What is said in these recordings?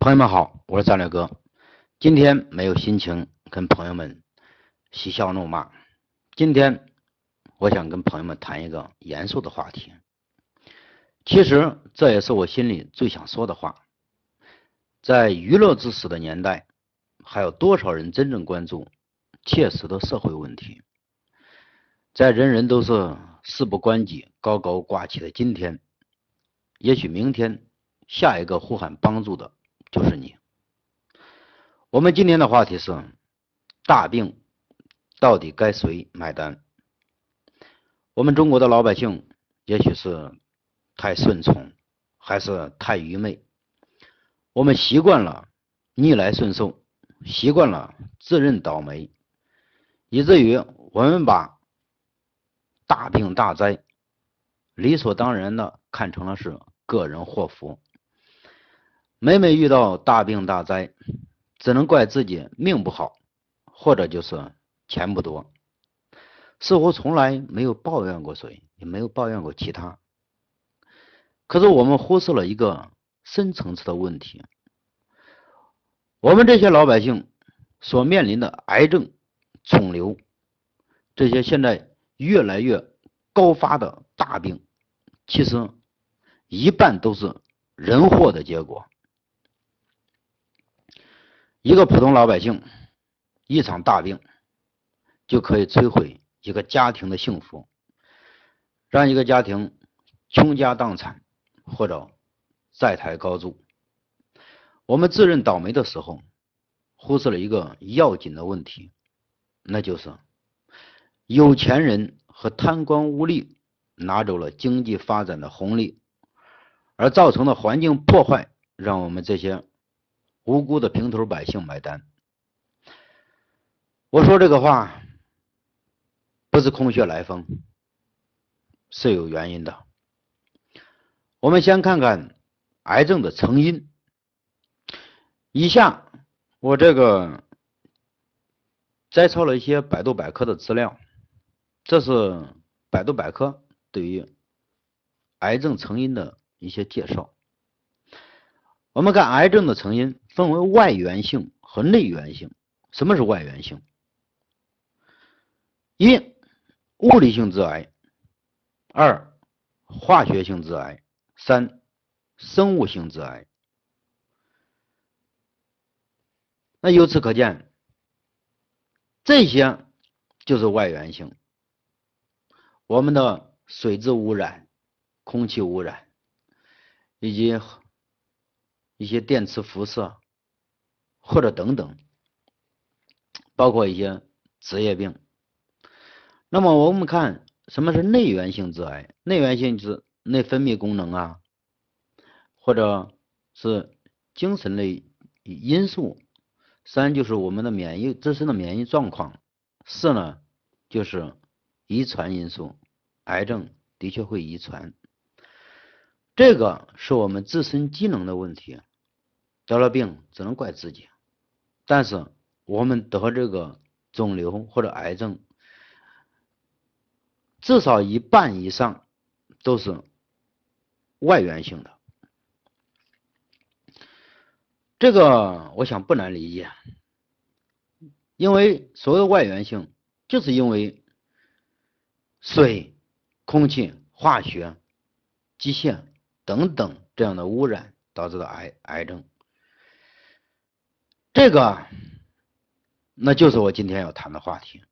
朋友们好，我是战略哥。今天没有心情跟朋友们嬉笑怒骂。今天我想跟朋友们谈一个严肃的话题。其实这也是我心里最想说的话。在娱乐至死的年代，还有多少人真正关注切实的社会问题？在人人都是事不关己、高高挂起的今天，也许明天下一个呼喊帮助的。就是你。我们今天的话题是：大病到底该谁买单？我们中国的老百姓也许是太顺从，还是太愚昧？我们习惯了逆来顺受，习惯了自认倒霉，以至于我们把大病大灾理所当然的看成了是个人祸福。每每遇到大病大灾，只能怪自己命不好，或者就是钱不多，似乎从来没有抱怨过谁，也没有抱怨过其他。可是我们忽视了一个深层次的问题：我们这些老百姓所面临的癌症、肿瘤这些现在越来越高发的大病，其实一半都是人祸的结果。一个普通老百姓，一场大病就可以摧毁一个家庭的幸福，让一个家庭倾家荡产或者债台高筑。我们自认倒霉的时候，忽视了一个要紧的问题，那就是有钱人和贪官污吏拿走了经济发展的红利，而造成的环境破坏，让我们这些。无辜的平头百姓买单。我说这个话不是空穴来风，是有原因的。我们先看看癌症的成因。以下我这个摘抄了一些百度百科的资料，这是百度百科对于癌症成因的一些介绍。我们看癌症的成因分为外源性和内源性。什么是外源性？一、物理性致癌；二、化学性致癌；三、生物性致癌。那由此可见，这些就是外源性。我们的水质污染、空气污染以及。一些电磁辐射，或者等等，包括一些职业病。那么我们看什么是内源性致癌？内源性是内分泌功能啊，或者是精神类因素。三就是我们的免疫自身的免疫状况。四呢就是遗传因素，癌症的确会遗传。这个是我们自身机能的问题。得了病只能怪自己，但是我们得这个肿瘤或者癌症，至少一半以上都是外源性的。这个我想不难理解，因为所谓外源性，就是因为水、空气、化学、机械等等这样的污染导致的癌癌症。这个，那就是我今天要谈的话题。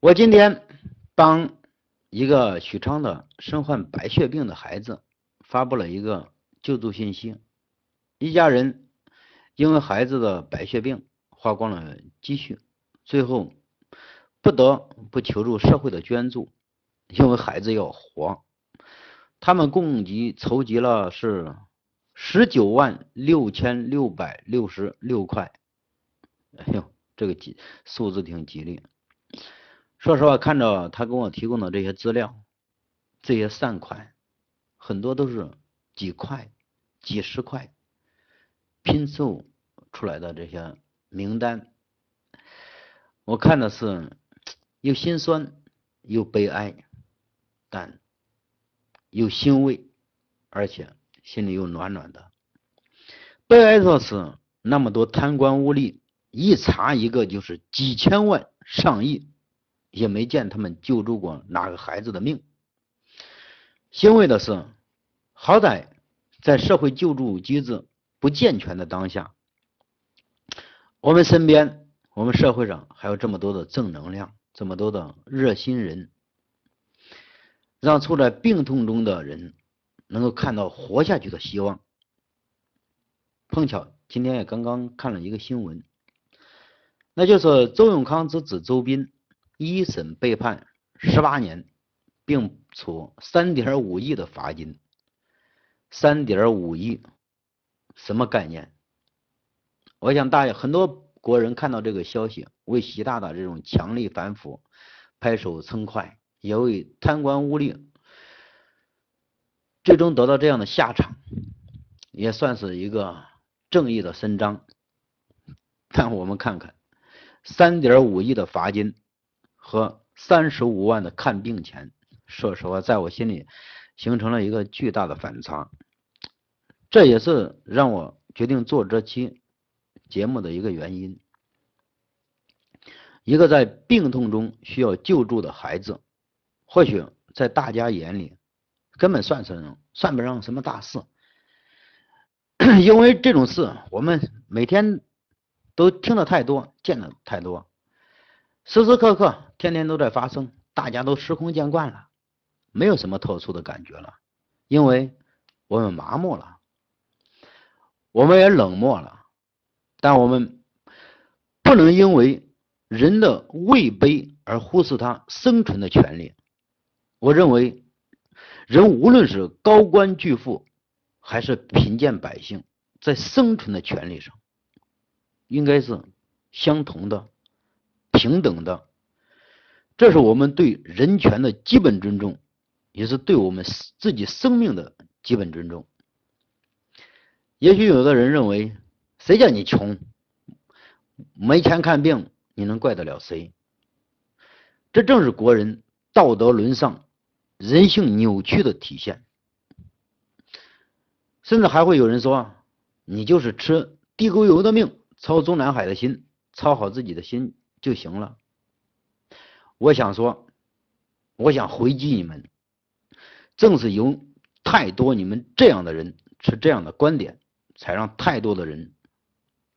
我今天帮一个许昌的身患白血病的孩子发布了一个救助信息。一家人因为孩子的白血病花光了积蓄，最后不得不求助社会的捐助，因为孩子要活。他们共计筹集了是。十九万六千六百六十六块，哎呦，这个吉数字挺吉利。说实话，看着他给我提供的这些资料，这些善款，很多都是几块、几十块拼凑出来的这些名单，我看的是又心酸又悲哀，但又欣慰，而且。心里又暖暖的。悲哀的是，那么多贪官污吏，一查一个就是几千万、上亿，也没见他们救助过哪个孩子的命。欣慰的是，好歹在社会救助机制不健全的当下，我们身边、我们社会上还有这么多的正能量，这么多的热心人，让处在病痛中的人能够看到活下去的希望。碰巧今天也刚刚看了一个新闻，那就是周永康之子周斌一审被判十八年。并处三点五亿的罚金，三点五亿，什么概念？我想大家很多国人看到这个消息，为习大大这种强力反腐拍手称快，也为贪官污吏最终得到这样的下场，也算是一个正义的伸张。但我们看看，三点五亿的罚金和三十五万的看病钱。说实话，在我心里形成了一个巨大的反差，这也是让我决定做这期节目的一个原因。一个在病痛中需要救助的孩子，或许在大家眼里根本算是算不上什么大事，因为这种事我们每天都听得太多，见得太多，时时刻刻天天都在发生，大家都司空见惯了。没有什么特殊的感觉了，因为我们麻木了，我们也冷漠了，但我们不能因为人的位卑而忽视他生存的权利。我认为，人无论是高官巨富，还是贫贱百姓，在生存的权利上，应该是相同的、平等的。这是我们对人权的基本尊重。也是对我们自己生命的基本尊重。也许有的人认为，谁叫你穷，没钱看病，你能怪得了谁？这正是国人道德沦丧、人性扭曲的体现。甚至还会有人说，你就是吃地沟油的命，操中南海的心，操好自己的心就行了。我想说，我想回击你们。正是有太多你们这样的人持这样的观点，才让太多的人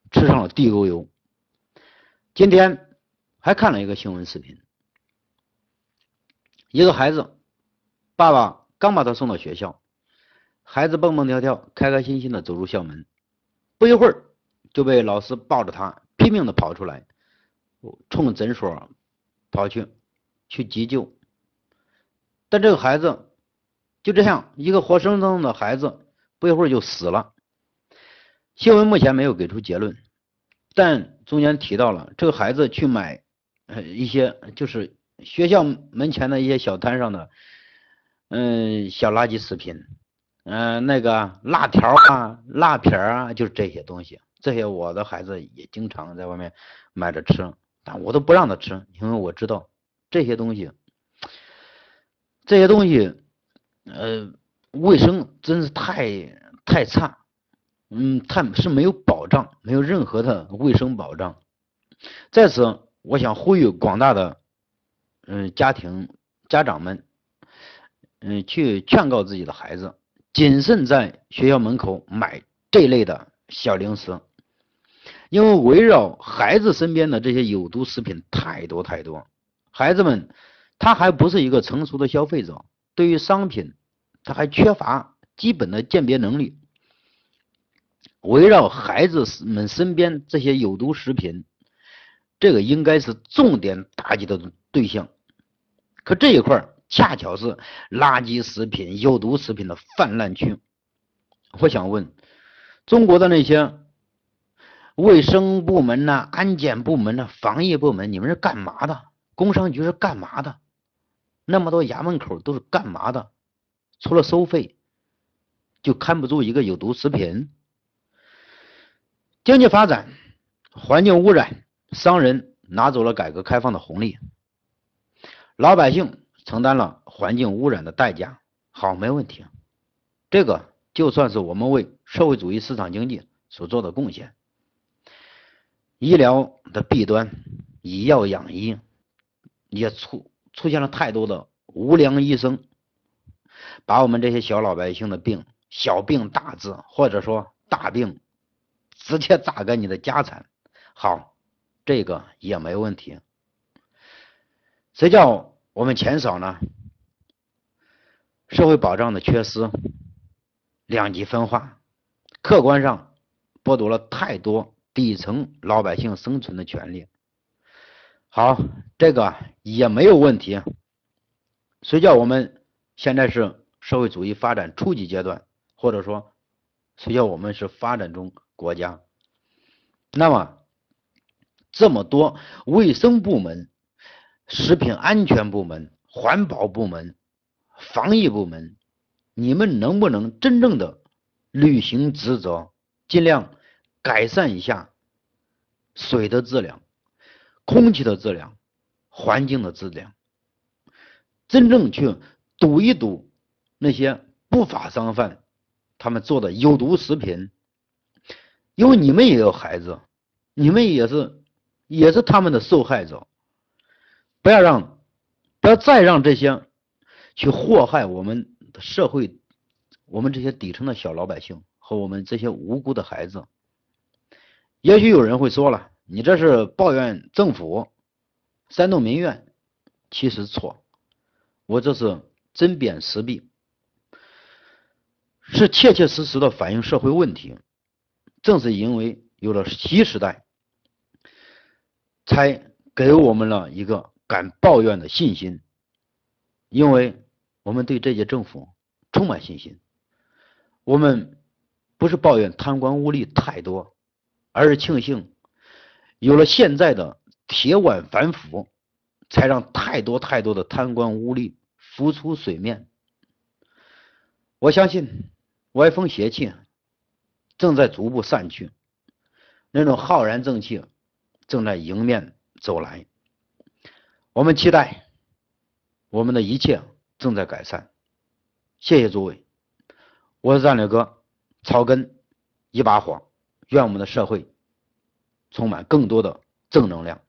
吃上了地沟油。今天还看了一个新闻视频，一个孩子，爸爸刚把他送到学校，孩子蹦蹦跳跳、开开心心的走出校门，不一会儿就被老师抱着他拼命的跑出来，冲诊所跑去去急救，但这个孩子。就这样，一个活生生的孩子，不一会儿就死了。新闻目前没有给出结论，但中间提到了这个孩子去买一些就是学校门前的一些小摊上的嗯小垃圾食品，嗯那个辣条啊、辣片啊，就是这些东西。这些我的孩子也经常在外面买着吃，但我都不让他吃，因为我知道这些东西，这些东西。呃，卫生真是太太差，嗯，太是没有保障，没有任何的卫生保障。在此，我想呼吁广大的嗯家庭家长们，嗯，去劝告自己的孩子，谨慎在学校门口买这类的小零食，因为围绕孩子身边的这些有毒食品太多太多，孩子们他还不是一个成熟的消费者。对于商品，他还缺乏基本的鉴别能力。围绕孩子们身边这些有毒食品，这个应该是重点打击的对象。可这一块恰巧是垃圾食品、有毒食品的泛滥区。我想问，中国的那些卫生部门呐、安检部门呐、防疫部门，你们是干嘛的？工商局是干嘛的？那么多衙门口都是干嘛的？除了收费，就看不住一个有毒食品。经济发展、环境污染，商人拿走了改革开放的红利，老百姓承担了环境污染的代价。好，没问题。这个就算是我们为社会主义市场经济所做的贡献。医疗的弊端，以药养医，也出出现了太多的无良医生，把我们这些小老百姓的病，小病大治，或者说大病，直接榨干你的家产。好，这个也没问题。谁叫我们钱少呢？社会保障的缺失，两极分化，客观上剥夺了太多底层老百姓生存的权利。好，这个也没有问题。谁叫我们现在是社会主义发展初级阶段，或者说谁叫我们是发展中国家？那么这么多卫生部门、食品安全部门、环保部门。防疫部门，你们能不能真正的履行职责，尽量改善一下水的质量、空气的质量、环境的质量，真正去堵一堵那些不法商贩他们做的有毒食品？因为你们也有孩子，你们也是也是他们的受害者，不要让不要再让这些。去祸害我们社会，我们这些底层的小老百姓和我们这些无辜的孩子。也许有人会说了，你这是抱怨政府，煽动民怨。其实错，我这是针砭时弊，是切切实实的反映社会问题。正是因为有了新时代，才给我们了一个敢抱怨的信心，因为。我们对这届政府充满信心。我们不是抱怨贪官污吏太多，而是庆幸有了现在的铁腕反腐，才让太多太多的贪官污吏浮出水面。我相信歪风邪气正在逐步散去，那种浩然正气正在迎面走来。我们期待我们的一切。正在改善，谢谢诸位，我是战略哥，草根一把火，愿我们的社会充满更多的正能量。